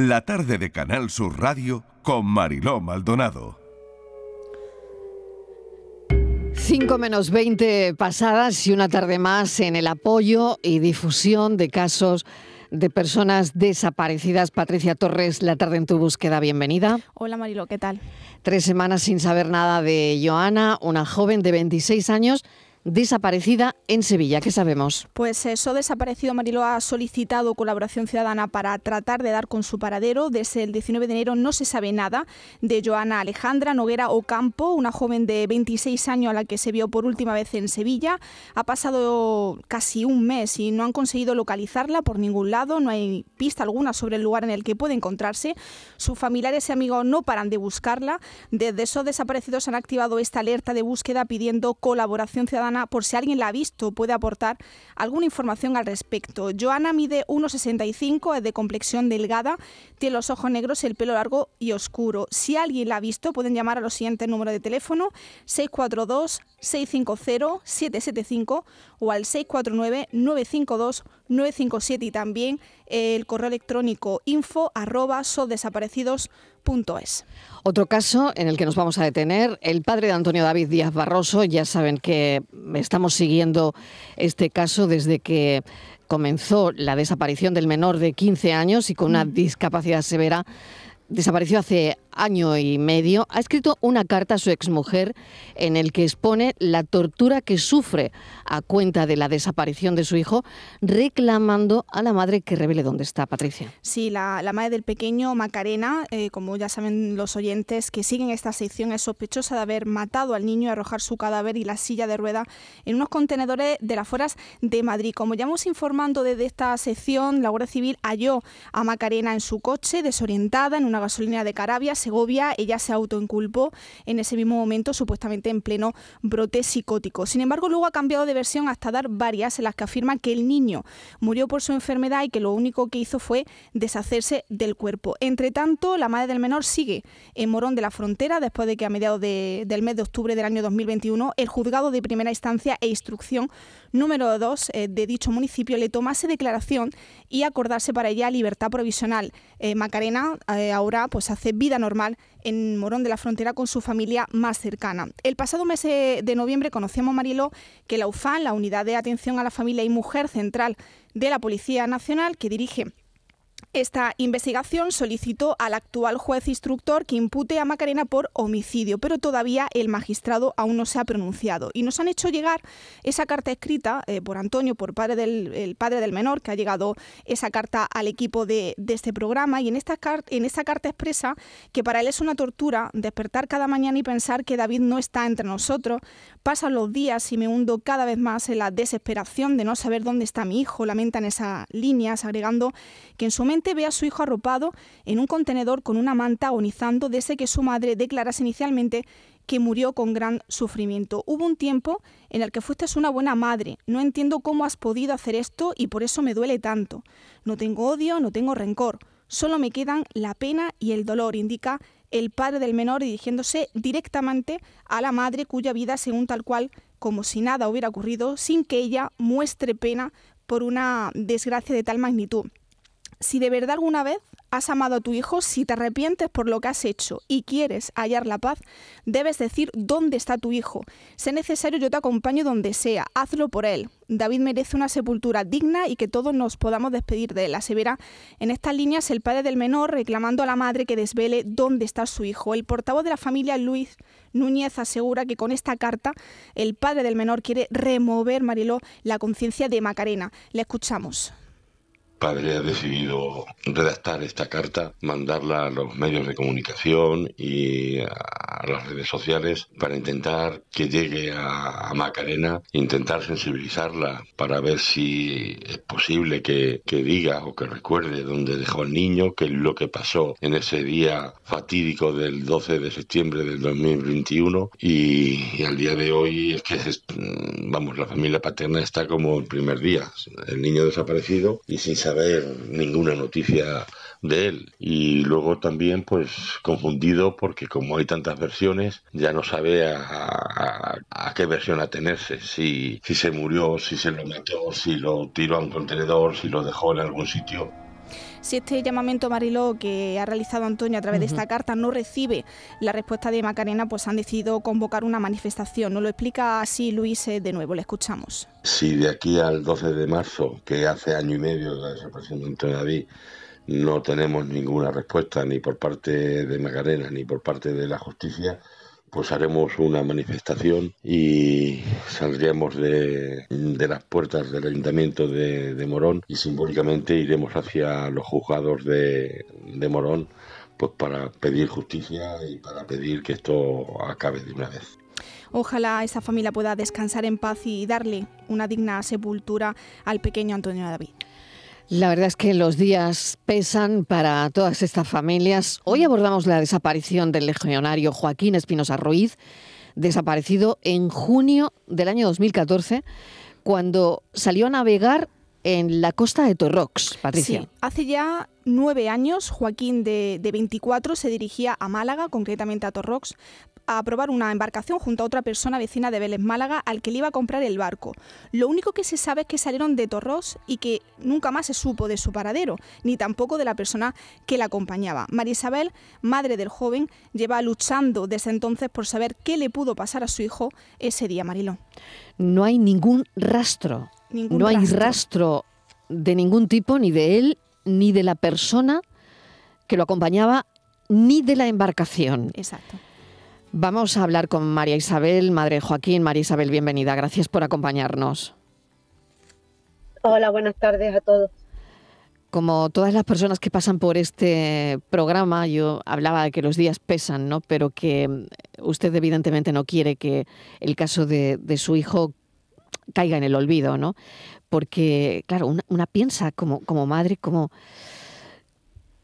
La tarde de Canal Sur Radio con Mariló Maldonado. 5 menos 20 pasadas y una tarde más en el apoyo y difusión de casos de personas desaparecidas. Patricia Torres, la tarde en tu búsqueda, bienvenida. Hola Marilo, ¿qué tal? Tres semanas sin saber nada de Joana, una joven de 26 años desaparecida en Sevilla. ¿Qué sabemos? Pues eso desaparecido Marilo ha solicitado colaboración ciudadana para tratar de dar con su paradero. Desde el 19 de enero no se sabe nada de Joana Alejandra Noguera Ocampo, una joven de 26 años a la que se vio por última vez en Sevilla. Ha pasado casi un mes y no han conseguido localizarla por ningún lado. No hay pista alguna sobre el lugar en el que puede encontrarse. Sus familiares y amigos no paran de buscarla. Desde esos desaparecidos han activado esta alerta de búsqueda pidiendo colaboración ciudadana por si alguien la ha visto, puede aportar alguna información al respecto. Joana mide 1,65, es de complexión delgada, tiene los ojos negros, el pelo largo y oscuro. Si alguien la ha visto, pueden llamar a los siguientes números de teléfono 642 650 775 o al 649 952 957 y también el correo electrónico info arroba Otro caso en el que nos vamos a detener, el padre de Antonio David Díaz Barroso, ya saben que estamos siguiendo este caso desde que comenzó la desaparición del menor de 15 años y con una discapacidad severa desapareció hace año y medio, ha escrito una carta a su exmujer en el que expone la tortura que sufre a cuenta de la desaparición de su hijo, reclamando a la madre que revele dónde está, Patricia. Sí, la, madre del pequeño, Macarena, eh, como ya saben los oyentes que siguen esta sección, es sospechosa de haber matado al niño y arrojar su cadáver y la silla de rueda en unos contenedores de las fueras de Madrid. Como ya hemos informando desde esta sección, la Guardia Civil halló a Macarena en su coche, desorientada, en una gasolina de Carabia, Segovia, ella se autoinculpó en ese mismo momento, supuestamente en pleno brote psicótico. Sin embargo, luego ha cambiado de versión hasta dar varias en las que afirma que el niño murió por su enfermedad y que lo único que hizo fue deshacerse del cuerpo. Entre tanto, la madre del menor sigue en Morón de la Frontera después de que a mediados del mes de octubre del año 2021 el juzgado de primera instancia e instrucción número 2 eh, de dicho municipio le tomase declaración y acordarse para ella libertad provisional. Eh, Macarena eh, ahora pues hace vida normal en Morón de la Frontera con su familia más cercana. El pasado mes de noviembre conocíamos, Marielo, que la UFAN, la Unidad de Atención a la Familia y Mujer Central de la Policía Nacional, que dirige esta investigación solicitó al actual juez instructor que impute a Macarena por homicidio, pero todavía el magistrado aún no se ha pronunciado. Y nos han hecho llegar esa carta escrita eh, por Antonio, por padre del, el padre del menor, que ha llegado esa carta al equipo de, este programa. Y en esta, en esta carta expresa que para él es una tortura despertar cada mañana y pensar que David no está entre nosotros. Pasan los días y me hundo cada vez más en la desesperación de no saber dónde está mi hijo. Lamentan esas líneas, agregando que en su mente ve a su hijo arropado en un contenedor con una manta agonizando desde que su madre declarase inicialmente que murió con gran sufrimiento. Hubo un tiempo en el que fuiste una buena madre. No entiendo cómo has podido hacer esto y por eso me duele tanto. No tengo odio, no tengo rencor. Solo me quedan la pena y el dolor, indica el padre del menor dirigiéndose directamente a la madre cuya vida, según tal cual, como si nada hubiera ocurrido, sin que ella muestre pena por una desgracia de tal magnitud si de verdad alguna vez has amado a tu hijo, si te arrepientes por lo que has hecho y quieres hallar la paz, debes decir dónde está tu hijo. Es necesario, yo te acompaño donde sea, hazlo por él. David merece una sepultura digna y que todos nos podamos despedir de él. Asevera en estas líneas el padre del menor reclamando a la madre que desvele dónde está su hijo. El portavoz de la familia, Luis Núñez, asegura que con esta carta el padre del menor quiere remover, Mariló, la conciencia de Macarena. Le escuchamos padre ha decidido redactar esta carta, mandarla a los medios de comunicación y a las redes sociales para intentar que llegue a, Macarena, intentar sensibilizarla para ver si es posible que, diga o que recuerde dónde dejó al niño, qué es lo que pasó en ese día fatídico del 12 de septiembre del 2021 y, y al día de hoy es que, vamos, la familia paterna está como el primer día, el niño desaparecido y sin saber ninguna noticia de él. Y luego también, pues, confundido porque como hay tantas versiones, ya no sabe a, qué versión atenerse. Si, si se murió, si se lo mató, si lo tiró a un contenedor, si lo dejó en algún sitio. Si este llamamiento Mariló que ha realizado Antonio a través de esta carta no recibe la respuesta de Macarena, pues han decidido convocar una manifestación. Nos lo explica así Luis eh, de nuevo, le escuchamos. Si de aquí al 12 de marzo, que hace año y medio de la desaparición de Antonio David, no tenemos ninguna respuesta ni por parte de Macarena ni por parte de la justicia, pues haremos una manifestación y saldríamos de, las puertas del ayuntamiento de, Morón y simbólicamente iremos hacia los juzgados de, de Morón pues para pedir justicia y para pedir que esto acabe de una vez. Ojalá esa familia pueda descansar en paz y darle una digna sepultura al pequeño Antonio David. La verdad es que los días pesan para todas estas familias. Hoy abordamos la desaparición del legionario Joaquín Espinosa Ruiz, desaparecido en junio del año 2014, cuando salió a navegar en la costa de Torrox, Patricia. Sí, hace ya nueve años, Joaquín de, de, 24 se dirigía a Málaga, concretamente a Torrox, a probar una embarcación junto a otra persona vecina de Vélez Málaga al que le iba a comprar el barco. Lo único que se sabe es que salieron de Torros y que nunca más se supo de su paradero, ni tampoco de la persona que la acompañaba. María Isabel, madre del joven, lleva luchando desde entonces por saber qué le pudo pasar a su hijo ese día, Mariló. No hay ningún rastro. no hay rastro de ningún tipo, ni de él, ni de la persona que lo acompañaba, ni de la embarcación. Exacto. Vamos a hablar con María Isabel, madre Joaquín. María Isabel, bienvenida. Gracias por acompañarnos. Hola, buenas tardes a todos. Como todas las personas que pasan por este programa, yo hablaba de que los días pesan, ¿no? Pero que usted evidentemente no quiere que el caso de, su hijo caiga en el olvido, ¿no? Porque, claro, una, piensa como, como madre, como,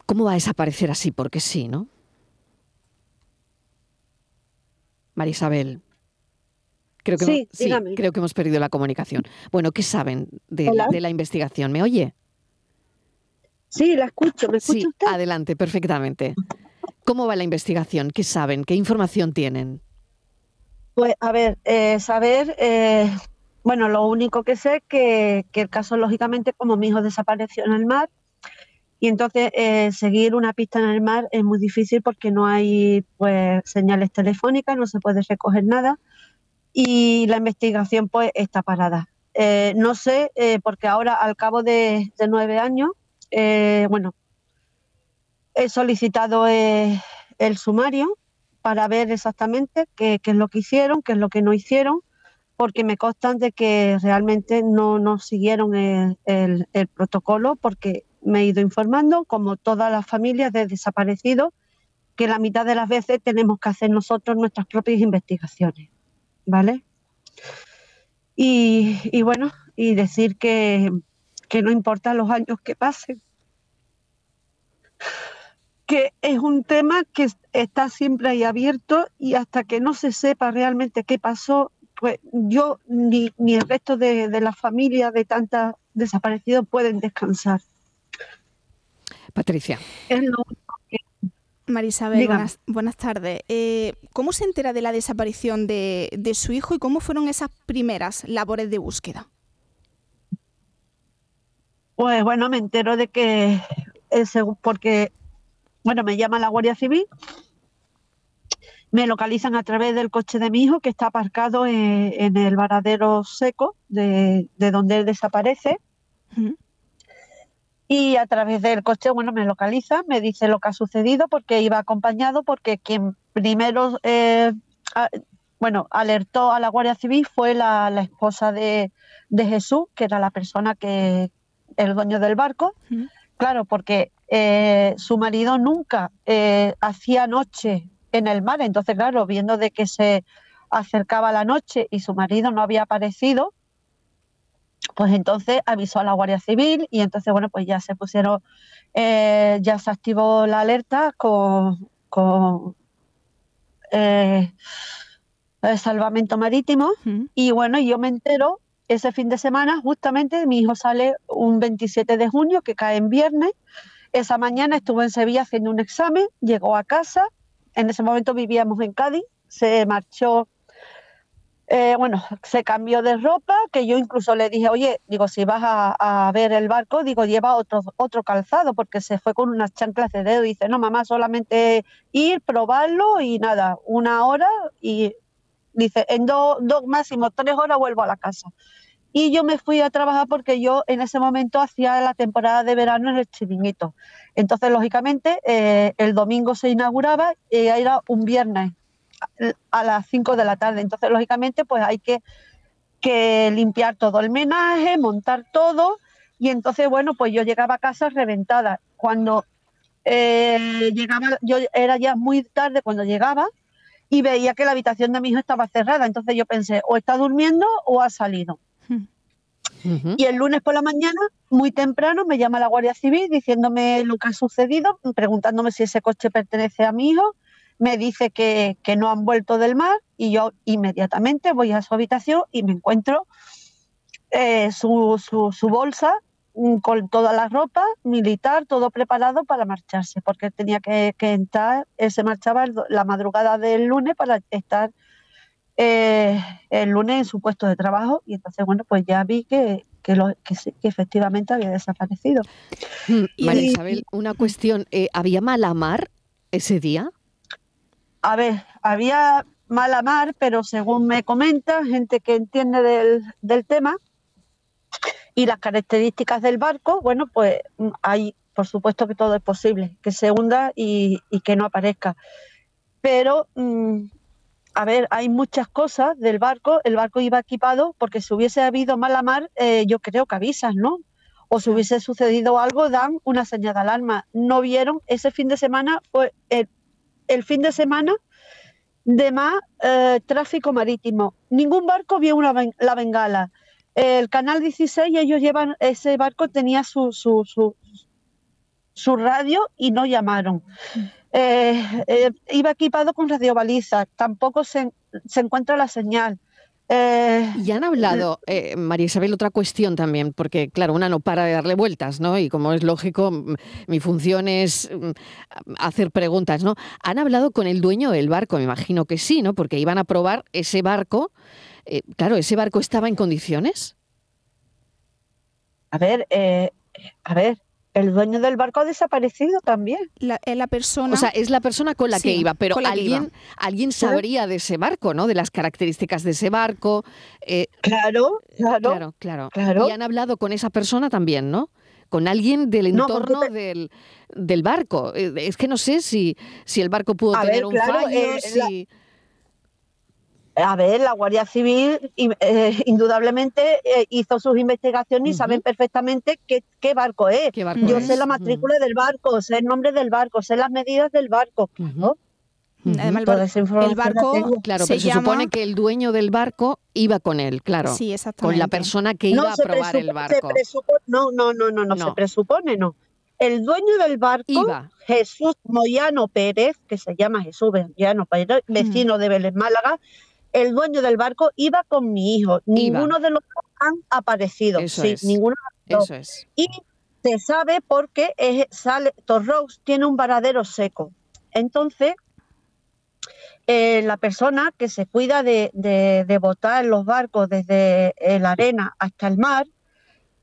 ¿cómo va a desaparecer así? Porque sí, ¿no? Marisabel. Creo que, sí, creo que hemos perdido la comunicación. Bueno, ¿qué saben de, la investigación? ¿Me oye? Sí, la escucho. ¿Me escucha sí, adelante, perfectamente. ¿Cómo va la investigación? ¿Qué saben? ¿Qué información tienen? Pues, a ver, eh, saber, eh, bueno, lo único que sé es que, que el caso, lógicamente, como mi hijo desapareció en el mar, y entonces eh, seguir una pista en el mar es muy difícil porque no hay pues señales telefónicas, no se puede recoger nada y la investigación pues está parada. Eh, no sé, eh, porque ahora al cabo de, nueve años, bueno, he solicitado el sumario para ver exactamente qué, es lo que hicieron, qué es lo que no hicieron, porque me constan de que realmente no, no siguieron el, el protocolo porque me he ido informando, como todas las familias de desaparecidos, que la mitad de las veces tenemos que hacer nosotros nuestras propias investigaciones, ¿vale? Y, bueno, y decir que, que no importa los años que pasen, que es un tema que está siempre ahí abierto y hasta que no se sepa realmente qué pasó, pues yo ni, ni el resto de, de la familia de tantas desaparecidos pueden descansar. Patricia. Marisabel, buenas, tardes. Eh, ¿Cómo se entera de la desaparición de, su hijo y cómo fueron esas primeras labores de búsqueda? Pues bueno, me entero de que, eh, porque, bueno, me llama la Guardia Civil, me localizan a través del coche de mi hijo que está aparcado en, el varadero seco de, donde él desaparece y a través del coche, bueno, me localiza, me dice lo que ha sucedido porque iba acompañado porque quien primero, eh, bueno, alertó a la Guardia Civil fue la, esposa de, Jesús, que era la persona que, el dueño del barco. Claro, porque eh, su marido nunca eh, hacía noche en el mar, entonces, claro, viendo de que se acercaba la noche y su marido no había aparecido, pues entonces avisó a la Guardia Civil y entonces, bueno, pues ya se pusieron, eh, ya se activó la alerta con, con eh, el salvamento marítimo. Y bueno, yo me entero ese fin de semana, justamente mi hijo sale un 27 de junio, que cae en viernes. Esa mañana estuvo en Sevilla haciendo un examen, llegó a casa, en ese momento vivíamos en Cádiz, se marchó Eh, bueno, se cambió de ropa, que yo incluso le dije, oye, digo, si vas a, ver el barco, digo, lleva otro, otro calzado, porque se fue con unas chanclas de dedo. dice, no, mamá, solamente ir, probarlo y nada, una hora y dice, en dos, dos máximo tres horas vuelvo a la casa. Y yo me fui a trabajar porque yo en ese momento hacía la temporada de verano en el chiringuito. Entonces, lógicamente, eh, el domingo se inauguraba y era un viernes a las 5 de la tarde. Entonces, lógicamente, pues hay que, que limpiar todo el menaje, montar todo. Y entonces, bueno, pues yo llegaba a casa reventada. Cuando eh, llegaba, yo era ya muy tarde cuando llegaba y veía que la habitación de mi hijo estaba cerrada. Entonces yo pensé, o está durmiendo o ha salido. Y el lunes por la mañana, muy temprano, me llama la Guardia Civil diciéndome lo que ha sucedido, preguntándome si ese coche pertenece a mi hijo. Me dice que, no han vuelto del mar y yo inmediatamente voy a su habitación y me encuentro eh, su, su, bolsa mm, con toda la ropa militar, todo preparado para marcharse, porque tenía que, entrar, él se marchaba la madrugada del lunes para estar eh, el lunes en su puesto de trabajo y entonces, bueno, pues ya vi que, que, lo, que, efectivamente había desaparecido. Mm, María Isabel, una cuestión, eh, ¿había mala mar ese día? A ver, había mala mar, pero según me comenta, gente que entiende del, del tema y las características del barco, bueno, pues mm, hay, por supuesto que todo es posible, que se hunda y, y que no aparezca. Pero mm, a ver, hay muchas cosas del barco. El barco iba equipado porque si hubiese habido mala mar, eh, yo creo que avisas, ¿no? O si hubiese sucedido algo, dan una señal de alarma. No vieron, ese fin de semana fue el, fin de semana de más eh, tráfico marítimo. Ningún barco vio una, la bengala. El canal 16, ellos llevan, ese barco tenía su, su, su, su radio y no llamaron. Eh, eh, iba equipado con radiobalizas, tampoco se, encuentra la señal. Eh, y han hablado, María Isabel, otra cuestión también, porque claro, una no para de darle vueltas, ¿no? Y como es lógico, mi función es mm, hacer preguntas, ¿no? ¿Han hablado con el dueño del barco? Me imagino que sí, ¿no? Porque iban a probar ese barco. claro, ¿ese barco estaba en condiciones? A ver, a ver, el dueño del barco ha desaparecido también. La, la persona. O sea, es la persona con la que iba, pero alguien, alguien sabría de ese barco, ¿no? De las características de ese barco. Eh, claro, claro, claro, claro, Y han hablado con esa persona también, ¿no? Con alguien del entorno del, del, barco. Eh, es que no sé si, si el barco pudo tener un fallo, eh, si a ver, la Guardia Civil eh, indudablemente eh, hizo sus investigaciones y saben perfectamente qué, barco es. Yo sé la matrícula del barco, sé el nombre del barco, sé las medidas del barco. Además, el, barco, claro, se, supone que el dueño del barco iba con él, claro. Sí, exactamente. Con la persona que iba a probar el barco. no, no, no, no, no, se presupone, no. El dueño del barco, Jesús Moyano Pérez, que se llama Jesús Moyano Pérez, vecino de Vélez Málaga, el dueño del barco iba con mi hijo. Ninguno de los dos han aparecido. Eso sí, es. ninguno de los Eso es. Y se sabe porque es, sale, Torrous tiene un varadero seco. Entonces, eh, la persona que se cuida de, de, botar los barcos desde la arena hasta el mar,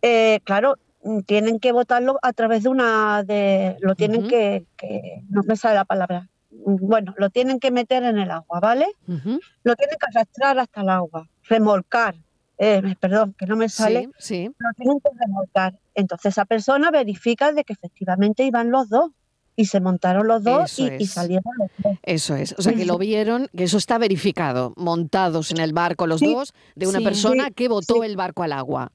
eh, claro, tienen que botarlo a través de una, de, lo tienen que, que, no me sale la palabra, bueno, lo tienen que meter en el agua, ¿vale? Lo tienen que arrastrar hasta el agua, remolcar, eh, perdón, que no me sale, sí, lo tienen que remolcar. Entonces esa persona verifica de que efectivamente iban los dos y se montaron los dos y, salieron los dos. Eso es, o sea que lo vieron, que eso está verificado, montados en el barco los dos, de una persona que botó el barco al agua.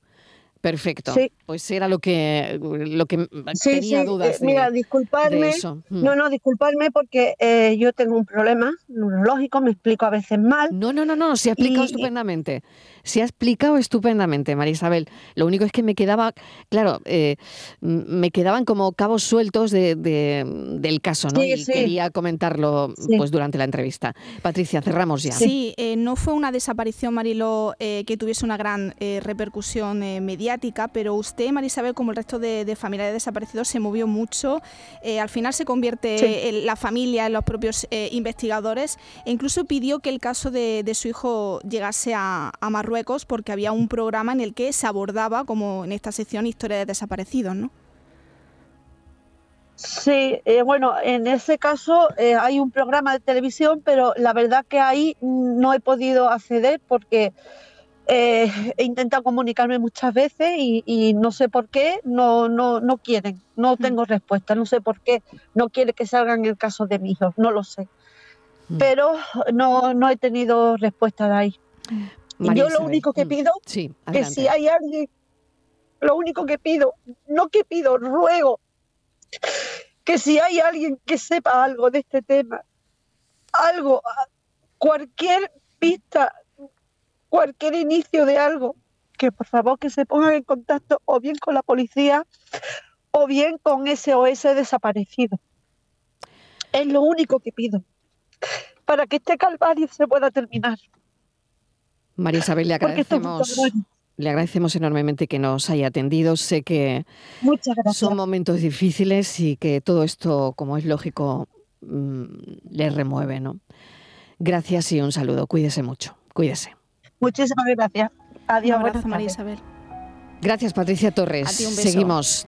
Perfecto. Pues era lo que, lo que tenía dudas. Eh, mira, disculpadme. Mm. No, no, disculpadme porque eh, yo tengo un problema neurológico, me explico a veces mal. No, no, no, no, se ha explicado estupendamente. Se ha explicado estupendamente, María Isabel. Lo único es que me quedaba, claro, eh, me quedaban como cabos sueltos de, del caso, ¿no? y quería comentarlo pues durante la entrevista. Patricia, cerramos ya. Sí, eh, no fue una desaparición, Marilo, eh, que tuviese una gran repercusión mediática, pero usted, María Isabel, como el resto de, de familiares desaparecidos, se movió mucho. al final se convierte en la familia, en los propios investigadores, e incluso pidió que el caso de, su hijo llegase a, Marruecos porque había un programa en el que se abordaba, como en esta sección, historia de desaparecidos, ¿no? Sí, eh, bueno, en ese caso eh, hay un programa de televisión, pero la verdad que ahí no he podido acceder porque eh, he intentado comunicarme muchas veces y, no sé por qué no, no, no quieren, no mm. tengo respuesta, no sé por qué no quiere que salgan el caso de mi hijo, no lo sé. Mm. pero no, no he tenido respuesta de ahí. Yo lo único que mm. pido es que si hay alguien, lo único que pido, no que pido, ruego, que si hay alguien que sepa algo de este tema, algo, cualquier pista, cualquier inicio de algo, que por favor que se pongan en contacto o bien con la policía o bien con SOS desaparecido. Es lo único que pido para que este calvario se pueda terminar. María Isabel, le agradecemos, le agradecemos enormemente que nos haya atendido. Sé que son momentos difíciles y que todo esto, como es lógico, mm, le remueve. ¿no? Gracias y un saludo. Cuídese mucho. Cuídese. Muchísimas gracias. Adiós. Un abrazo, María Isabel. Gracias, Patricia Torres. Seguimos.